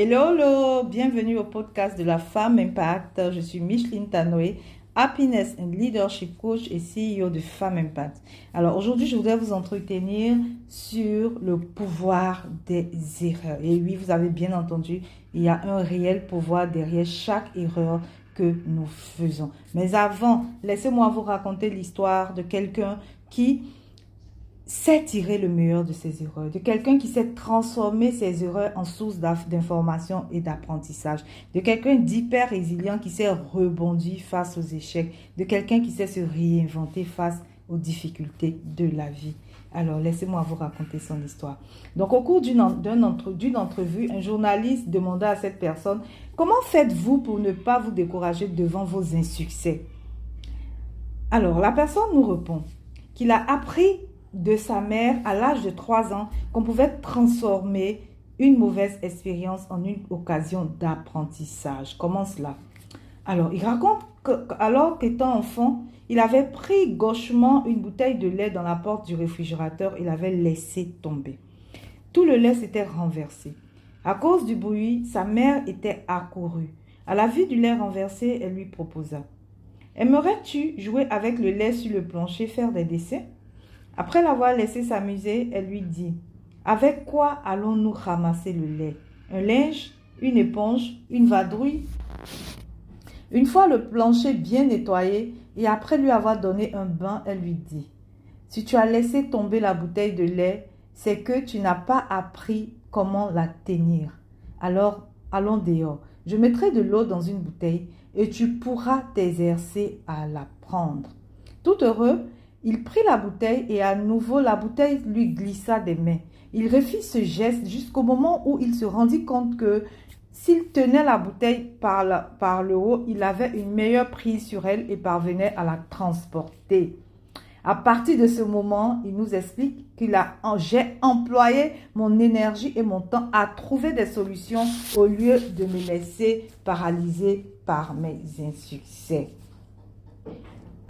Hello, hello, bienvenue au podcast de la femme impact. Je suis Micheline Tanoé, Happiness and Leadership Coach et CEO de Femme Impact. Alors aujourd'hui, je voudrais vous entretenir sur le pouvoir des erreurs. Et oui, vous avez bien entendu, il y a un réel pouvoir derrière chaque erreur que nous faisons. Mais avant, laissez-moi vous raconter l'histoire de quelqu'un qui sait tirer le meilleur de ses erreurs, de quelqu'un qui sait transformer ses erreurs en source d'information et d'apprentissage, de quelqu'un d'hyper résilient qui sait rebondir face aux échecs, de quelqu'un qui sait se réinventer face aux difficultés de la vie. Alors, laissez-moi vous raconter son histoire. Donc, au cours d'une entrevue, un journaliste demanda à cette personne, comment faites-vous pour ne pas vous décourager devant vos insuccès? Alors, la personne nous répond qu'il a appris de sa mère à l'âge de 3 ans qu'on pouvait transformer une mauvaise expérience en une occasion d'apprentissage. Comment cela? Alors, il raconte que, alors qu'étant enfant, il avait pris gauchement une bouteille de lait dans la porte du réfrigérateur et l'avait laissé tomber. Tout le lait s'était renversé. À cause du bruit, sa mère était accourue. À la vue du lait renversé, elle lui proposa Aimerais-tu jouer avec le lait sur le plancher, faire des dessins? Après l'avoir laissé s'amuser, elle lui dit, Avec quoi allons-nous ramasser le lait? Un linge Une éponge Une vadrouille? Une fois le plancher bien nettoyé et après lui avoir donné un bain, elle lui dit, Si tu as laissé tomber la bouteille de lait, c'est que tu n'as pas appris comment la tenir. Alors, allons dehors. Je mettrai de l'eau dans une bouteille et tu pourras t'exercer à la prendre. Tout heureux, il prit la bouteille et à nouveau la bouteille lui glissa des mains. Il refit ce geste jusqu'au moment où il se rendit compte que s'il tenait la bouteille par, le haut, il avait une meilleure prise sur elle et parvenait à la transporter. À partir de ce moment, il nous explique qu'il a j'ai employé mon énergie et mon temps à trouver des solutions au lieu de me laisser paralyser par mes insuccès.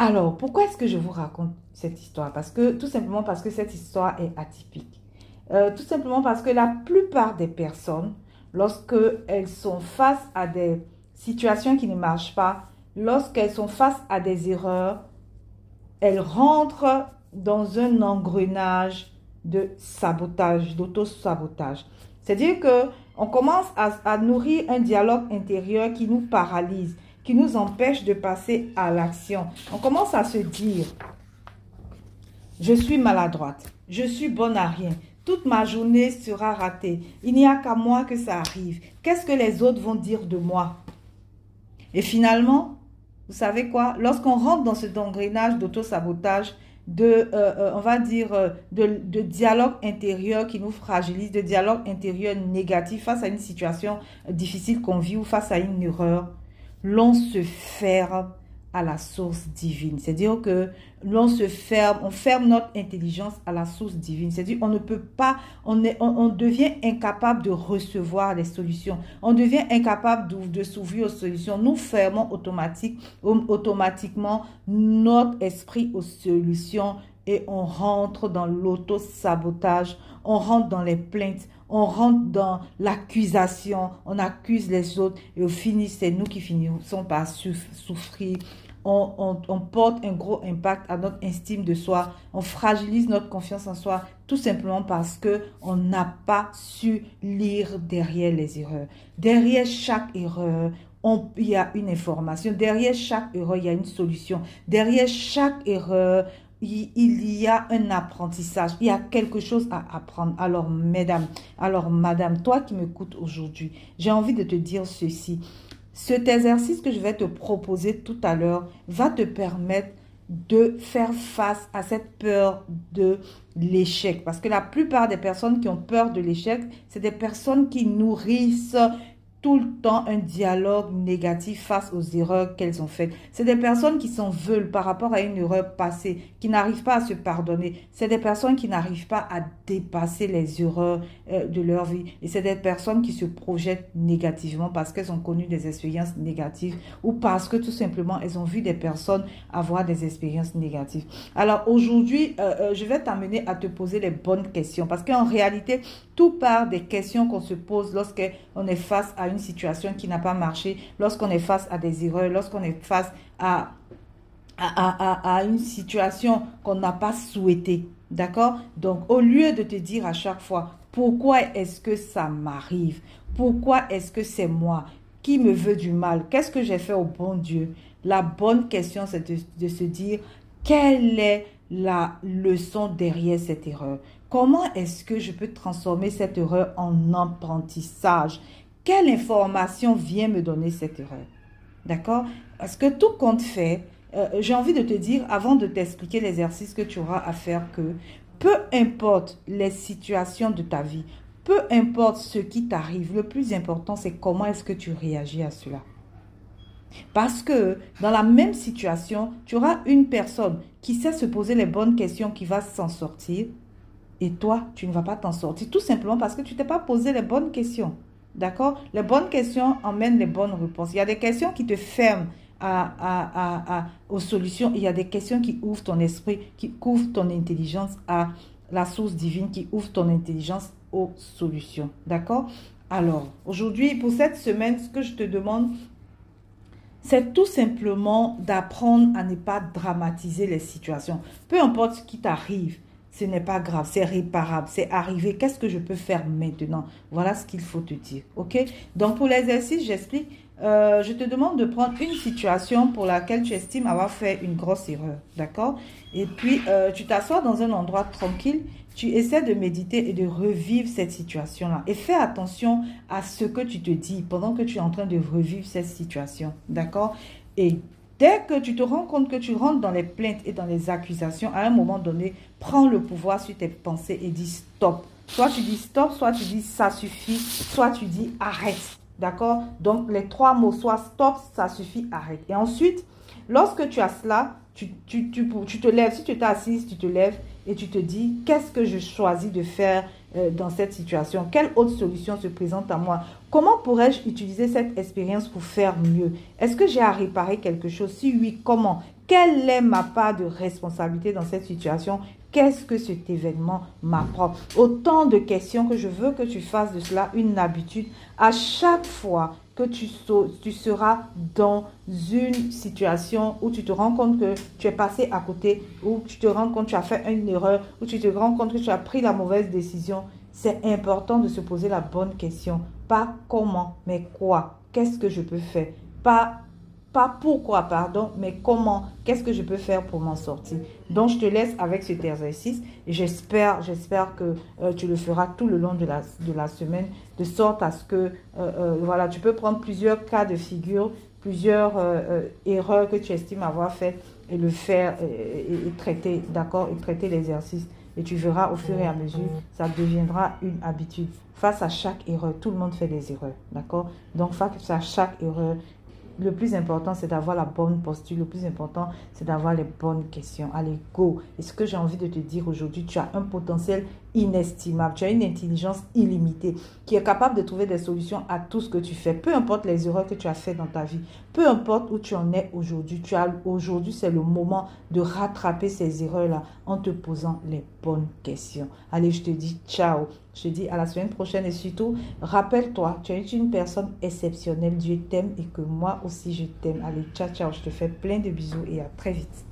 Alors, pourquoi est-ce que je vous raconte cette histoire? Parce que tout simplement parce que cette histoire est atypique. Euh, tout simplement parce que la plupart des personnes, lorsqu'elles sont face à des situations qui ne marchent pas, lorsqu'elles sont face à des erreurs, elles rentrent dans un engrenage de sabotage, d'auto-sabotage. C'est-à-dire que on commence à nourrir un dialogue intérieur qui nous paralyse qui nous empêche de passer à l'action. On commence à se dire, je suis maladroite, je suis bonne à rien, toute ma journée sera ratée, il n'y a qu'à moi que ça arrive, qu'est-ce que les autres vont dire de moi? Et finalement, vous savez quoi? Lorsqu'on rentre dans cet engrenage d'auto-sabotage, de, euh, euh, on va dire, euh, de, de, dialogue intérieur qui nous fragilise, de dialogue intérieur négatif face à une situation difficile qu'on vit ou face à une erreur, l'on se ferme à la source divine. C'est-à-dire que l'on se ferme, on ferme notre intelligence à la source divine. C'est-à-dire on ne peut pas, on, est, on, devient incapable de recevoir les solutions. On devient incapable de, de s'ouvrir aux solutions. Nous fermons automatique, automatiquement notre esprit aux solutions et on rentre dans l'auto-sabotage, on rentre dans les plaintes, on rentre dans l'accusation, on accuse les autres et au final, c'est nous qui finissons par souffrir. On, porte un gros impact à notre estime de soi, on fragilise notre confiance en soi, tout simplement parce que on n'a pas su lire derrière les erreurs. Derrière chaque erreur, il y a une information. Derrière chaque erreur, il y a une solution. Derrière chaque erreur, il y a un apprentissage, il y a quelque chose à apprendre. Alors, mesdames, alors, madame, toi qui m'écoutes aujourd'hui, j'ai envie de te dire ceci. Cet exercice que je vais te proposer tout à l'heure va te permettre de faire face à cette peur de l'échec. Parce que la plupart des personnes qui ont peur de l'échec, c'est des personnes qui nourrissent tout le temps un dialogue négatif face aux erreurs qu'elles ont faites. C'est des personnes qui s'en veulent par rapport à une erreur passée, qui n'arrivent pas à se pardonner. C'est des personnes qui n'arrivent pas à dépasser les erreurs euh, de leur vie. Et c'est des personnes qui se projettent négativement parce qu'elles ont connu des expériences négatives ou parce que tout simplement elles ont vu des personnes avoir des expériences négatives. Alors aujourd'hui, euh, euh, je vais t'amener à te poser les bonnes questions parce qu'en réalité, Tout part des questions qu'on se pose lorsqu'on est face à une situation qui n'a pas marché, lorsqu'on est face à des erreurs, lorsqu'on est face à, une situation qu'on n'a pas souhaitée. D'accord? Donc, au lieu de te dire à chaque fois, pourquoi est-ce que ça m'arrive? Pourquoi est-ce que c'est moi qui me veut du mal? Qu'est-ce que j'ai fait au bon Dieu? La bonne question, c'est de se dire, quelle est la leçon derrière cette erreur? Comment est-ce que je peux transformer cette erreur en apprentissage? Quelle information vient me donner cette erreur? D'accord? Parce que tout compte fait, euh, j'ai envie de te dire, avant de t'expliquer l'exercice que tu auras à faire, que peu importe les situations de ta vie, peu importe ce qui t'arrive, le plus important, c'est comment est-ce que tu réagis à cela. Parce que dans la même situation, tu auras une personne qui sait se poser les bonnes questions, qui va s'en sortir, et toi, tu ne vas pas t'en sortir, tout simplement parce que tu t'es pas posé les bonnes questions. D'accord? Les bonnes questions emmènent les bonnes réponses. Il y a des questions qui te ferment aux solutions. Il y a des questions qui ouvrent ton esprit, qui ouvrent ton intelligence à la source divine, qui ouvrent ton intelligence aux solutions. D'accord? Alors, aujourd'hui, pour cette semaine, ce que je te demande, c'est tout simplement d'apprendre à ne pas dramatiser les situations. Peu importe ce qui t'arrive, ce n'est pas grave, c'est réparable, c'est arrivé. Qu'est-ce que je peux faire maintenant? Voilà ce qu'il faut te dire. OK? Donc pour l'exercice, j'explique. Euh, je te demande de prendre une situation pour laquelle tu estimes avoir fait une grosse erreur. D'accord? Et puis, euh, tu t'assois dans un endroit tranquille. Tu essaies de méditer et de revivre cette situation-là. Et fais attention à ce que tu te dis pendant que tu es en train de revivre cette situation. D'accord? Et Dès que tu te rends compte que tu rentres dans les plaintes et dans les accusations, à un moment donné, prends le pouvoir sur tes pensées et dis stop. Soit tu dis stop, soit tu dis ça suffit, soit tu dis arrête. D'accord? Donc les trois mots, soit stop, ça suffit, arrête. Et ensuite, lorsque tu as cela, tu, te lèves. Si tu es assise, tu te lèves et tu te dis qu'est-ce que je choisis de faire euh, dans cette situation. Quelle autre solution se présente à moi? Comment pourrais-je utiliser cette expérience pour faire mieux? Est-ce que j'ai à réparer quelque chose? Si oui, comment? Quelle est ma part de responsabilité dans cette situation? Qu'est-ce que cet événement m'apprend? Autant de questions que je veux que tu fasses de cela une habitude. À chaque fois que tu, tu seras dans une situation où tu te rends compte que tu es passé à côté, où tu te rends compte que tu as fait une erreur, où tu te rends compte que tu as pris la mauvaise décision. C'est important de se poser la bonne question. Pas comment, mais quoi Qu'est-ce que je peux faire? Pas pas pourquoi, pardon, mais comment, qu'est-ce que je peux faire pour m'en sortir. Donc, je te laisse avec cet exercice j'espère, j'espère que euh, tu le feras tout le long de la, de la semaine, de sorte à ce que, euh, euh, voilà, tu peux prendre plusieurs cas de figure, plusieurs erreurs que tu estimes avoir faites et le faire et, et traiter, d'accord, et traiter l'exercice. Et tu verras au fur et à mesure, ça deviendra une habitude. Face à chaque erreur, tout le monde fait des erreurs, d'accord? Donc face à chaque erreur, le plus important, c'est d'avoir la bonne posture. Le plus important, c'est d'avoir les bonnes questions. Allez, go. Et ce que j'ai envie de te dire aujourd'hui, tu as un potentiel inestimable. Tu as une intelligence illimitée qui est capable de trouver des solutions à tout ce que tu fais. Peu importe les erreurs que tu as faites dans ta vie. Peu importe où tu en es aujourd'hui. Tu as aujourd'hui, c'est le moment de rattraper ces erreurs-là en te posant les bonnes questions. Allez, je te dis ciao. Je te dis à la semaine prochaine et surtout, rappelle-toi, tu es une personne exceptionnelle. Dieu t'aime et que moi aussi je t'aime. Allez, ciao, ciao. Je te fais plein de bisous et à très vite.